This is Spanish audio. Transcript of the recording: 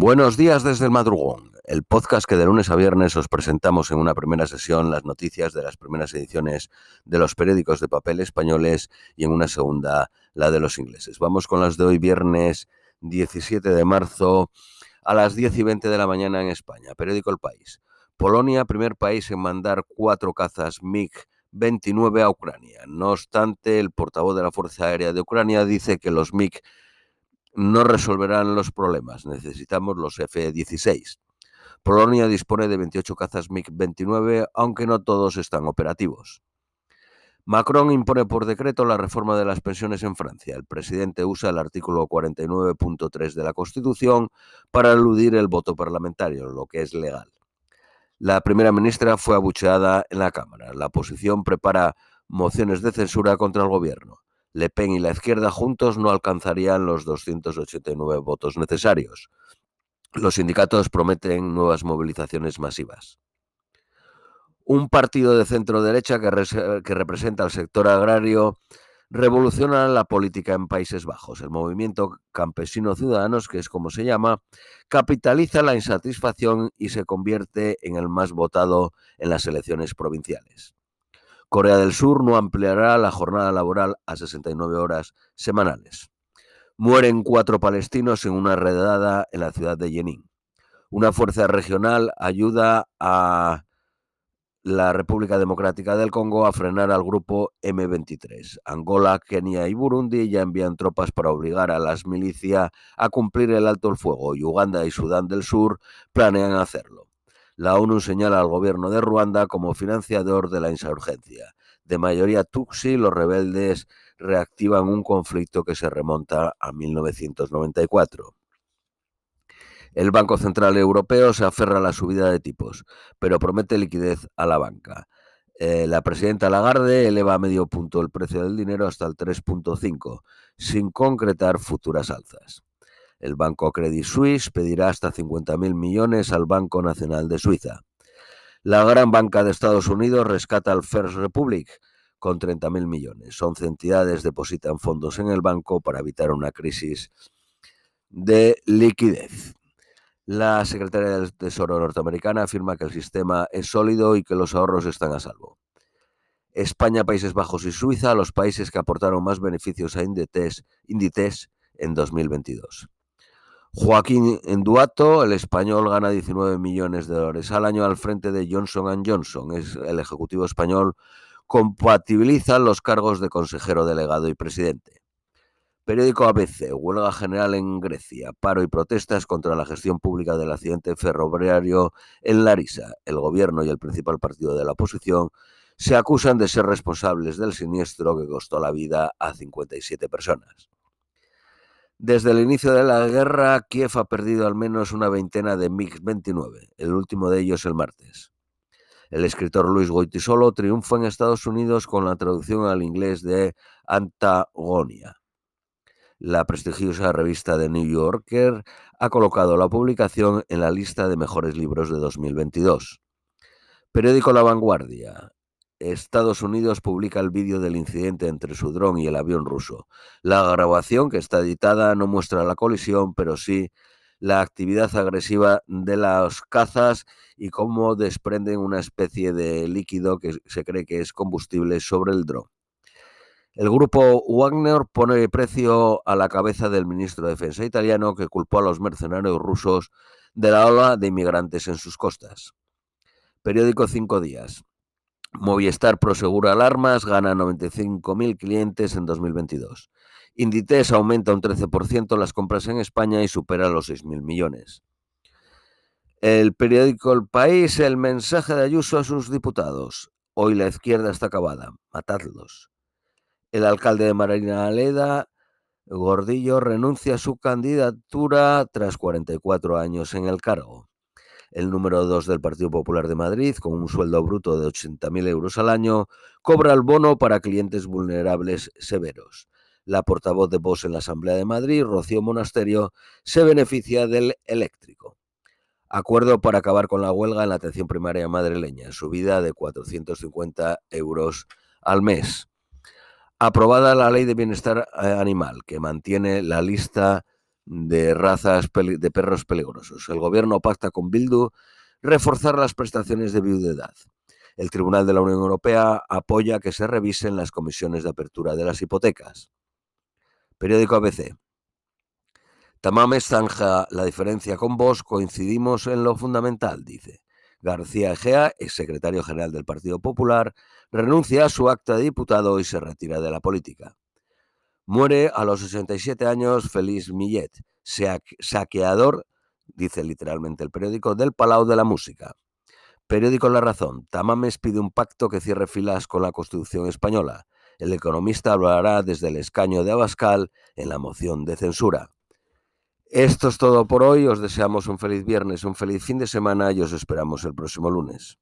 Buenos días desde el madrugón, el podcast que de lunes a viernes os presentamos en una primera sesión las noticias de las primeras ediciones de los periódicos de papel españoles y en una segunda la de los ingleses. Vamos con las de hoy viernes 17 de marzo a las 10 y 20 de la mañana en España. Periódico El País. Polonia, primer país en mandar cuatro cazas MiG-29 a Ucrania. No obstante, el portavoz de la Fuerza Aérea de Ucrania dice que los MiG no resolverán los problemas. Necesitamos los F-16. Polonia dispone de 28 cazas MiG-29, aunque no todos están operativos. Macron impone por decreto la reforma de las pensiones en Francia. El presidente usa el artículo 49.3 de la Constitución para eludir el voto parlamentario, lo que es legal. La primera ministra fue abucheada en la Cámara. La oposición prepara mociones de censura contra el gobierno. Le Pen y la izquierda juntos no alcanzarían los 289 votos necesarios. Los sindicatos prometen nuevas movilizaciones masivas. Un partido de centro derecha que, que representa al sector agrario revoluciona la política en Países Bajos. El movimiento Campesino Ciudadanos, que es como se llama, capitaliza la insatisfacción y se convierte en el más votado en las elecciones provinciales. Corea del Sur no ampliará la jornada laboral a 69 horas semanales. Mueren cuatro palestinos en una redada en la ciudad de Jenin. Una fuerza regional ayuda a la República Democrática del Congo a frenar al grupo M23. Angola, Kenia y Burundi ya envían tropas para obligar a las milicias a cumplir el alto el fuego y Uganda y Sudán del Sur planean hacerlo. La ONU señala al gobierno de Ruanda como financiador de la insurgencia. De mayoría Tutsi, los rebeldes reactivan un conflicto que se remonta a 1994. El Banco Central Europeo se aferra a la subida de tipos, pero promete liquidez a la banca. Eh, la presidenta Lagarde eleva a medio punto el precio del dinero hasta el 3.5, sin concretar futuras alzas. El banco Credit Suisse pedirá hasta 50.000 millones al Banco Nacional de Suiza. La gran banca de Estados Unidos rescata al First Republic con 30.000 millones. 11 entidades depositan fondos en el banco para evitar una crisis de liquidez. La secretaria del Tesoro norteamericana afirma que el sistema es sólido y que los ahorros están a salvo. España, Países Bajos y Suiza, los países que aportaron más beneficios a Inditex, en 2022. Joaquín Enduato, el español, gana 19 millones de dólares al año al frente de Johnson Johnson. Es el ejecutivo español compatibiliza los cargos de consejero delegado y presidente. Periódico ABC, huelga general en Grecia, paro y protestas contra la gestión pública del accidente ferroviario en Larisa. El gobierno y el principal partido de la oposición se acusan de ser responsables del siniestro que costó la vida a 57 personas. Desde el inicio de la guerra, Kiev ha perdido al menos una veintena de MiG-29, el último de ellos el martes. El escritor Luis Goitisolo triunfa en Estados Unidos con la traducción al inglés de Antagonia. La prestigiosa revista The New Yorker ha colocado la publicación en la lista de mejores libros de 2022. Periódico La Vanguardia. Estados Unidos publica el vídeo del incidente entre su dron y el avión ruso. La grabación, que está editada, no muestra la colisión, pero sí la actividad agresiva de las cazas y cómo desprenden una especie de líquido que se cree que es combustible sobre el dron. El grupo Wagner pone precio a la cabeza del ministro de Defensa italiano que culpó a los mercenarios rusos de la ola de inmigrantes en sus costas. Periódico Cinco Días. Movistar Prosegura Alarmas gana 95.000 clientes en 2022. Inditex aumenta un 13% las compras en España y supera los 6.000 millones. El periódico El País, el mensaje de Ayuso a sus diputados. Hoy la izquierda está acabada, matadlos. El alcalde de Marina Aleda, Gordillo, renuncia a su candidatura tras 44 años en el cargo. El número 2 del Partido Popular de Madrid, con un sueldo bruto de 80.000 euros al año, cobra el bono para clientes vulnerables severos. La portavoz de Vox en la Asamblea de Madrid, Rocío Monasterio, se beneficia del eléctrico. Acuerdo para acabar con la huelga en la atención primaria madrileña, subida de 450 euros al mes aprobada la Ley de Bienestar eh, Animal, que mantiene la lista de razas de perros peligrosos. El gobierno pacta con Bildu reforzar las prestaciones de viudedad. El Tribunal de la Unión Europea apoya que se revisen las comisiones de apertura de las hipotecas. Periódico ABC. Tamames zanja la diferencia con vos, coincidimos en lo fundamental, dice. García Egea, ex secretario general del Partido Popular, renuncia a su acta de diputado y se retira de la política. Muere a los 67 años Félix Millet, saqueador, dice literalmente el periódico, del Palau de la Música. Periódico La Razón. Tamames pide un pacto que cierre filas con la Constitución española. El economista hablará desde el escaño de Abascal en la moción de censura. Esto es todo por hoy. Os deseamos un feliz viernes, un feliz fin de semana y os esperamos el próximo lunes.